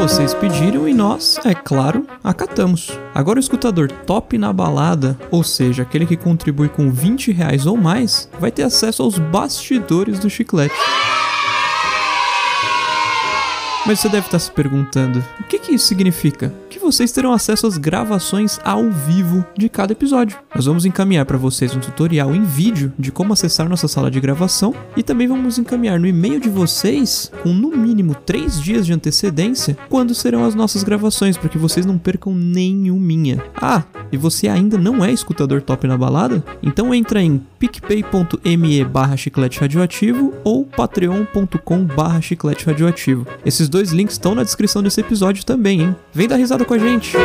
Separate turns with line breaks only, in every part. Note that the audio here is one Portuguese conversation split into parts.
Vocês pediram e nós, é claro, acatamos. Agora o escutador top na balada, ou seja, aquele que contribui com 20 reais ou mais, vai ter acesso aos bastidores do chiclete. Mas você deve estar se perguntando: o que, que isso significa? Que vocês terão acesso às gravações ao vivo de cada episódio. Nós vamos encaminhar para vocês um tutorial em vídeo de como acessar nossa sala de gravação e também vamos encaminhar no e-mail de vocês, com no mínimo 3 dias de antecedência, quando serão as nossas gravações, para que vocês não percam nenhuminha. Ah, e você ainda não é escutador top na balada? Então entra em picpay.me barra chiclete radioativo ou patreon.com barra chiclete radioativo. Esses dois links estão na descrição desse episódio também, hein? Vem dar risada com a gente!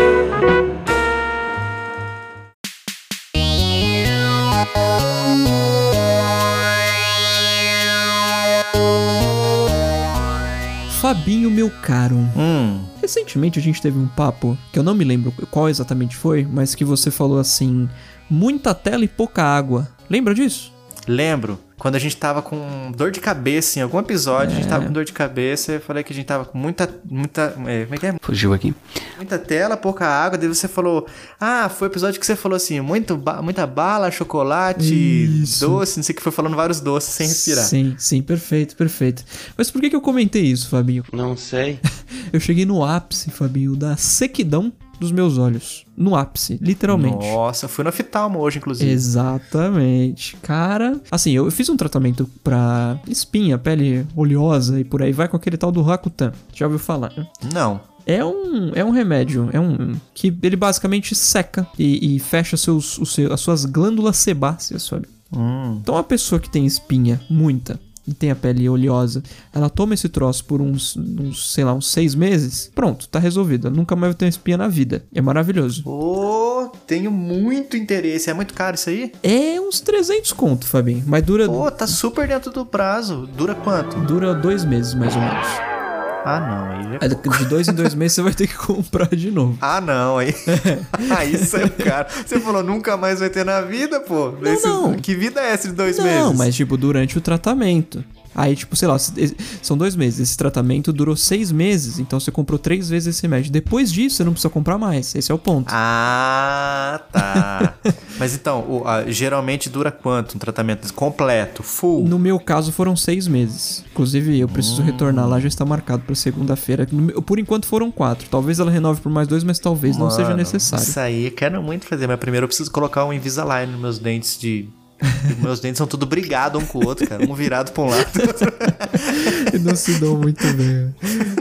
Fabinho, meu caro.
Hum,
Recentemente a gente teve um papo, que eu não me lembro qual exatamente foi, mas que você falou assim: muita tela e pouca água. Lembra disso?
lembro. Quando a gente tava com dor de cabeça em algum episódio, a gente tava com dor de cabeça, eu falei que a gente tava com muita. muita. é, como é que é?
Fugiu aqui.
Muita tela, pouca água. Daí você falou. Ah, foi o episódio que você falou assim: muito ba- muita bala, chocolate,
Isso.
doce, não sei o que, foi falando vários doces sem respirar.
Sim, sim, perfeito, perfeito. Mas por que, que eu comentei isso, Fabinho?
Não sei.
Eu cheguei no ápice, Fabinho, da sequidão dos meus olhos. No ápice, literalmente.
Nossa, fui no oftalmo hoje, inclusive.
Exatamente. Cara, assim, eu fiz um tratamento pra espinha, pele oleosa e por aí vai com aquele tal do Rakutan. Já ouviu falar, né?
Não.
É um, é um remédio, é um que ele basicamente seca e, e fecha seus, os as suas glândulas sebáceas, sabe?
Hum.
Então a pessoa que tem espinha, muita, e tem a pele oleosa, ela toma esse troço por uns, uns, sei lá, uns seis meses, pronto, tá resolvida. Nunca mais vai ter uma espinha na vida. É maravilhoso.
Ô, tenho muito interesse. É muito caro isso aí?
É uns 300 conto, Fabinho, mas dura,
Pô, tá super dentro do prazo. Dura quanto?
dura dois meses, mais ou menos.
Ah, não. Aí já...
Aí De dois em dois meses você vai ter que comprar de novo.
Ah, não, aí. aí saiu caro. Você falou nunca mais vai ter na vida, pô. Esse-
não.
Que vida é essa de dois
Não,
meses?
mas tipo, durante o tratamento. Aí, tipo, sei lá, são dois meses. Esse tratamento durou seis meses, então você comprou três vezes esse remédio. Depois disso, você não precisa comprar mais. Esse é o ponto.
Ah, tá. mas então, o- a- geralmente dura quanto um tratamento completo, full?
No meu caso, foram seis meses. Inclusive, eu preciso retornar lá, já está marcado para segunda-feira. Por enquanto foram quatro. Talvez ela renove por mais dois, mas talvez não seja
Mano,
necessário.
Isso aí eu quero muito fazer, mas primeiro eu preciso colocar um Invisalign nos meus dentes de. Meus dentes são tudo brigados um com o outro, cara. Um virado pra um lado.
E não se dão muito bem.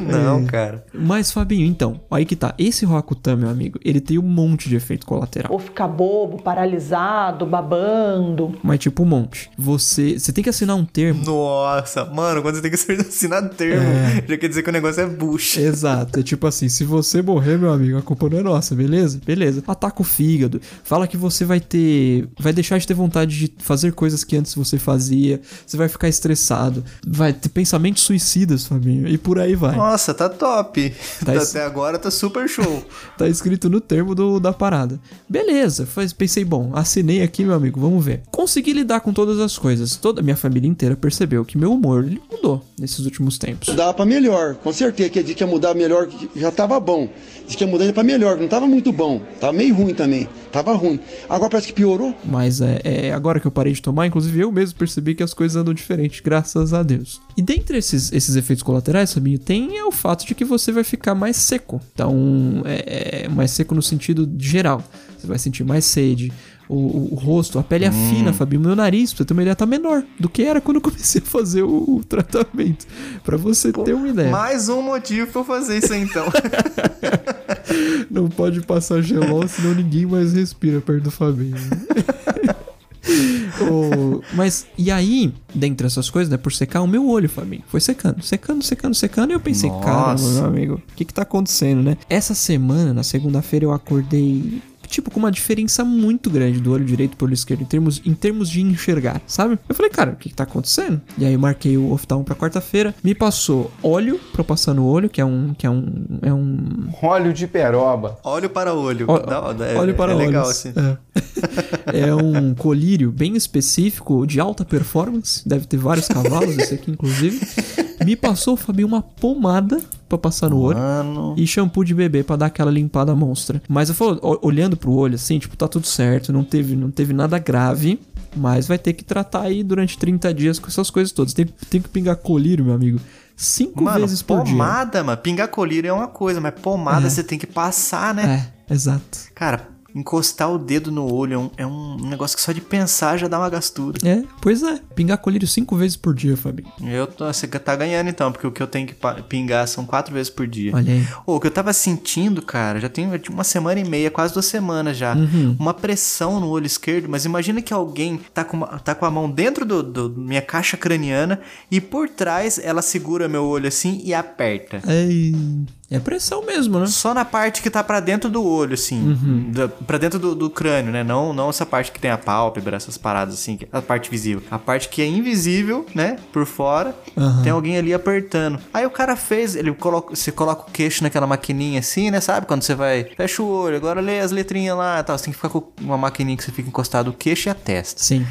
Não, cara.
Mas, Fabinho, então, aí que tá. Esse Roacutan, meu amigo, ele tem um monte de efeito colateral.
Ou ficar bobo, paralisado, babando.
Mas, tipo, um monte. Você, você tem que assinar um termo.
Nossa, mano, quando você tem que assinar termo, já quer dizer que o negócio é bucha.
Exato, é tipo assim, se você morrer, meu amigo, a culpa não é nossa, beleza? Beleza. Ataca o fígado, fala que você vai ter, vai deixar de ter vontade de fazer coisas que antes você fazia, você vai ficar estressado, vai ter pensamentos suicidas, Fabinho, e por aí vai.
Nossa, tá top.
Tá es-
Até agora tá super show.
Tá escrito no termo do, da parada. Beleza, faz, pensei, bom, assinei aqui, meu amigo, vamos ver. Consegui lidar com todas as coisas. Toda a minha família inteira percebeu que meu humor mudou nesses últimos tempos.
Mudava pra melhor, com certeza que de que ia mudar melhor, que já tava bom. Diz que ia mudar pra melhor, não tava muito bom. Tava meio ruim também. Tava ruim. Agora parece que piorou.
Mas é, é agora que eu parei de tomar, inclusive eu mesmo percebi que as coisas andam diferente, graças a Deus. E dentre esses, esses efeitos colaterais, Fabinho, tem é o fato de que você vai ficar mais seco. Então, é, é mais seco no sentido geral. Você vai sentir mais sede. O, o- o rosto, a pele afina, Fabinho. Meu nariz, pra você ter uma ideia, tá menor do que era quando eu comecei a fazer o, o tratamento. Pra você ter uma ideia.
Mais um motivo pra eu fazer isso aí, então.
Não pode passar gelol, senão ninguém mais respira perto do Fabinho. O- mas, e aí, dentre essas coisas, né, por secar, o meu olho, Fabinho, foi secando, secando, secando, secando, e eu pensei,
Nossa.
caramba, meu amigo, o que que tá acontecendo, né? Essa semana, na segunda-feira, eu acordei, tipo, com uma diferença muito grande do olho direito pro olho esquerdo, em termos, em termos de enxergar, sabe? Eu falei, cara, o que que tá acontecendo? E aí eu marquei o oftalmo pra quarta-feira, me passou óleo pra eu passar no olho, que é um, que é um, é um
Óleo de peroba.
Olho para olho.
Ó-
Dá- é,
olho para
é legal
olhos.
assim.
É. é um colírio bem específico de alta performance, deve ter vários cavalos, esse aqui inclusive. Me passou, Fabinho, uma pomada pra passar no olho
Mano.
e shampoo de bebê pra dar aquela limpada monstra. Mas eu falo, olhando pro olho assim, tipo, tá tudo certo, não teve, não teve nada grave. Mas vai ter que tratar aí durante 30 dias com essas coisas todas. Tem, tem que pingar colírio, meu amigo, cinco
Mano,
vezes por dia.
pomada, mano. Pingar colírio é uma coisa, mas pomada
É.
você tem que passar, né?
É, exato.
Cara, encostar o dedo no olho é um, é um negócio que só de pensar já dá uma gastura.
É, pois é. Pingar colírio cinco vezes por dia, Fabinho.
Eu tô, você tá ganhando então, porque o que eu tenho que pingar são quatro vezes por dia.
Olha aí.
Ô, o que eu tava sentindo, cara, já tem uma semana e meia, quase duas semanas já.
Uhum.
Uma pressão no olho esquerdo, mas imagina que alguém tá com, uma- tá com a mão dentro do, do- minha caixa craniana e por trás ela segura meu olho assim e aperta.
Ei, É pressão mesmo, né?
Só na parte que tá pra dentro do olho, assim.
Uhum.
Da, pra dentro do, do crânio, né? Não, não essa parte que tem a pálpebra, essas paradas assim, a parte visível. A parte que é invisível, né? Por fora,
Aham.
tem alguém ali apertando. Aí o cara fez, ele coloca, você coloca o queixo naquela maquininha assim, né? Sabe? Quando você vai, fecha o olho, agora lê as letrinhas lá e tal. Você tem que ficar com uma maquininha que você fica encostado o queixo e a testa.
Sim.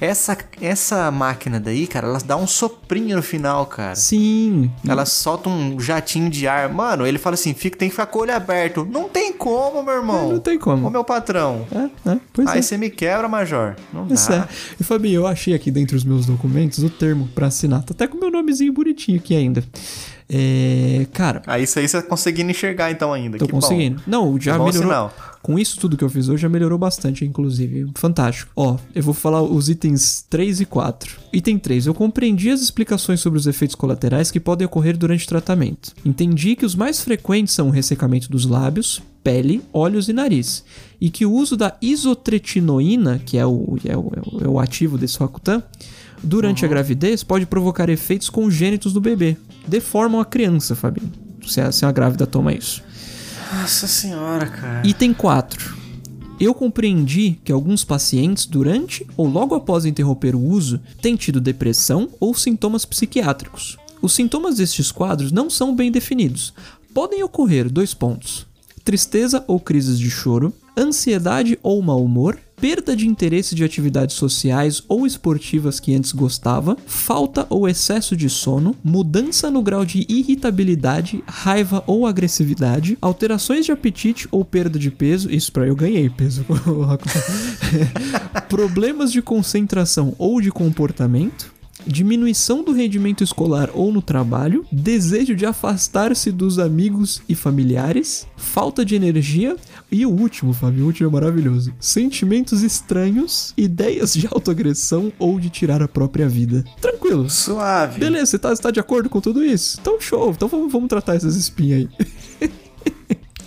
Essa, essa máquina daí, cara, ela dá um soprinho no final, cara.
Sim.
Ela solta um jatinho de ar. Mano, ele fala assim: fica, tem que ficar com o olho aberto. Não tem como, meu irmão.
Não tem como.
Ô, meu patrão.
É, é, pois
Aí
é.
você me quebra, Major. Não
Isso
dá.
é. E Fabinho, eu achei aqui dentro dos meus documentos o termo pra assinar. Tá até com meu nomezinho bonitinho aqui ainda. É. Cara,
Aí isso aí você tá conseguindo enxergar então ainda.
tô
que bom.
conseguindo. Não, já
Que bom
melhorou. Com isso tudo que eu fiz hoje, já melhorou bastante, inclusive. Fantástico. Ó, eu vou falar os itens 3 e 4. Item 3. Eu compreendi as explicações sobre os efeitos colaterais que podem ocorrer durante o tratamento. Entendi que os mais frequentes são o ressecamento dos lábios, pele, olhos e nariz. E que o uso da isotretinoína, que é o, é o, é o- é o ativo desse Roacutan, durante a gravidez pode provocar efeitos congênitos do bebê. Deformam a criança, Fabinho. Se a, se a grávida toma isso.
Nossa senhora, cara.
Item 4. Eu compreendi que alguns pacientes, durante ou logo após interromper o uso, têm tido depressão ou sintomas psiquiátricos. Os sintomas destes quadros não são bem definidos. Podem ocorrer dois pontos: tristeza ou crises de choro, ansiedade ou mau humor, perda de interesse de atividades sociais ou esportivas que antes gostava, falta ou excesso de sono, mudança no grau de irritabilidade, raiva ou agressividade, alterações de apetite ou perda de peso, isso pra eu ganhei peso, problemas de concentração ou de comportamento, diminuição do rendimento escolar ou no trabalho, desejo de afastar-se dos amigos e familiares, falta de energia e o último, Fábio, o último é maravilhoso. Sentimentos estranhos, ideias de autoagressão ou de tirar a própria vida. Tranquilo.
Suave.
Beleza, você tá, você tá de acordo com tudo isso? Então show, então vamos, vamos tratar essas espinhas aí.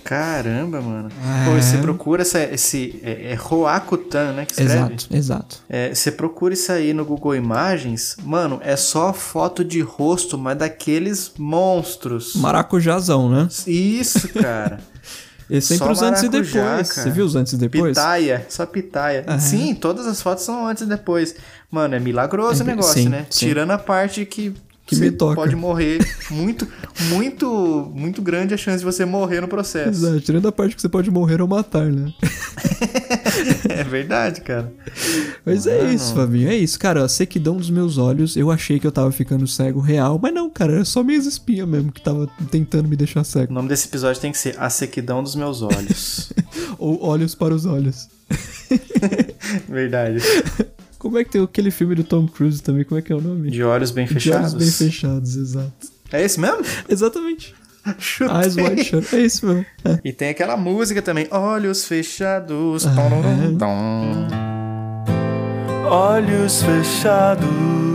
Caramba, mano.
É.
Pô, você procura essa, esse. É, é Roacutan, né? Que escreve?
Exato, exato.
É, você procura isso aí no Google Imagens, mano, é só foto de rosto, mas daqueles monstros.
Maracujazão, né?
Isso, cara.
E sempre os antes e depois.
cara.
Você viu os antes e depois?
Pitaia, só pitaia. Sim, todas as fotos são antes e depois. Mano, é milagroso
É,
o negócio,
sim,
né?
sim.
Tirando a parte que,
Que
você
me toca.
pode morrer. Muito, muito, muito grande a chance de você morrer no processo.
Exato, tirando a parte que você pode morrer ou matar, né?
É verdade, cara.
Mas é isso, Fabinho, é isso. Cara, a sequidão dos meus olhos, eu achei que eu tava ficando cego real, mas não, cara, era só minhas espinhas mesmo que tava tentando me deixar
O
cego.
nome desse episódio tem que ser A Sequidão dos Meus Olhos.
Ou olhos para os olhos.
verdade.
Como é que tem aquele filme do Tom Cruise também? Como é que é o nome?
De olhos bem
De
fechados.
olhos bem fechados, exato.
É esse mesmo?
Exatamente.
Chutei.
Eyes wide shut. É isso mesmo. É.
E tem aquela música também, Olhos Fechados.
Ah.
Tom, tom, tom.
Olhos fechados.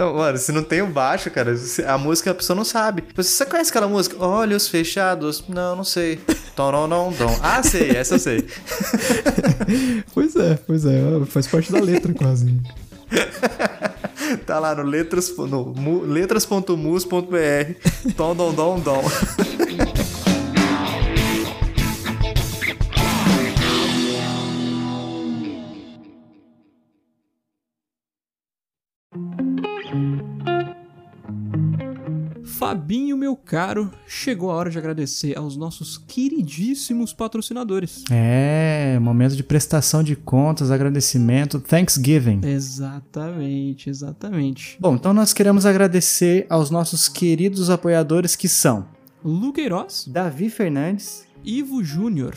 Não, mano, se não tem o baixo, cara, a música a pessoa não sabe. Você conhece aquela música? Olhos Fechados? Não, não sei. Tom, tom, tom, tom. Ah, sei, essa eu sei.
Pois é, pois é. Faz parte da letra quase.
Tá lá no letras, no mu- letras.mus.br. Tom, dom, dom, dom.
Fabinho, meu caro, chegou a hora de agradecer aos nossos queridíssimos patrocinadores.
É, momento de prestação de contas, agradecimento, Thanksgiving.
Exatamente, exatamente.
Bom, então nós queremos agradecer aos nossos queridos apoiadores que são
Lu Queiroz,
Davi Fernandes.
Ivo Júnior,